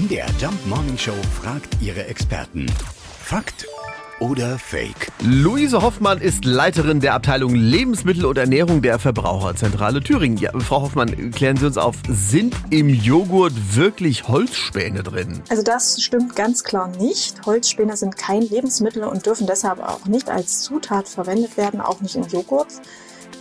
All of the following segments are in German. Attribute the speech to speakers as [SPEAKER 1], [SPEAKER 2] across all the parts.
[SPEAKER 1] MDR Jump Morning Show fragt ihre Experten. Fakt oder Fake?
[SPEAKER 2] Luise Hoffmann ist Leiterin der Abteilung Lebensmittel und Ernährung der Verbraucherzentrale Thüringen. Ja, Frau Hoffmann, klären Sie uns auf, sind im Joghurt wirklich Holzspäne drin?
[SPEAKER 3] Also das stimmt ganz klar nicht. Holzspäne sind kein Lebensmittel und dürfen deshalb auch nicht als Zutat verwendet werden, auch nicht in Joghurt.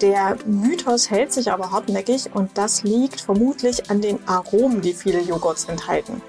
[SPEAKER 3] Der Mythos hält sich aber hartnäckig und das liegt vermutlich an den Aromen, die viele Joghurts enthalten.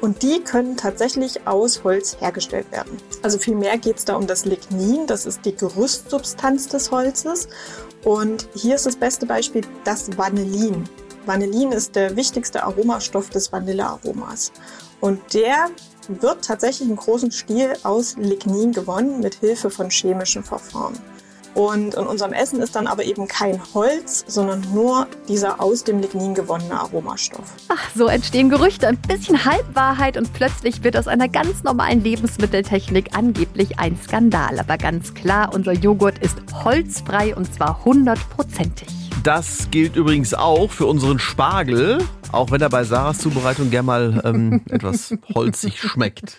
[SPEAKER 3] Und die können tatsächlich aus Holz hergestellt werden. Also vielmehr geht es da um das Lignin, das ist die Gerüstsubstanz des Holzes. Und hier ist das beste Beispiel das Vanillin. Vanillin ist der wichtigste Aromastoff des Vanillearomas. Und der wird tatsächlich im großen Stil aus Lignin gewonnen mit Hilfe von chemischen Verfahren. Und in unserem Essen ist dann aber eben kein Holz, sondern nur dieser aus dem Lignin gewonnene Aromastoff.
[SPEAKER 4] Ach, so entstehen Gerüchte, ein bisschen Halbwahrheit und plötzlich wird aus einer ganz normalen Lebensmitteltechnik angeblich ein Skandal. Aber ganz klar, unser Joghurt ist holzfrei und zwar hundertprozentig.
[SPEAKER 2] Das gilt übrigens auch für unseren Spargel, auch wenn er bei Sarahs Zubereitung gern mal ähm, etwas holzig schmeckt.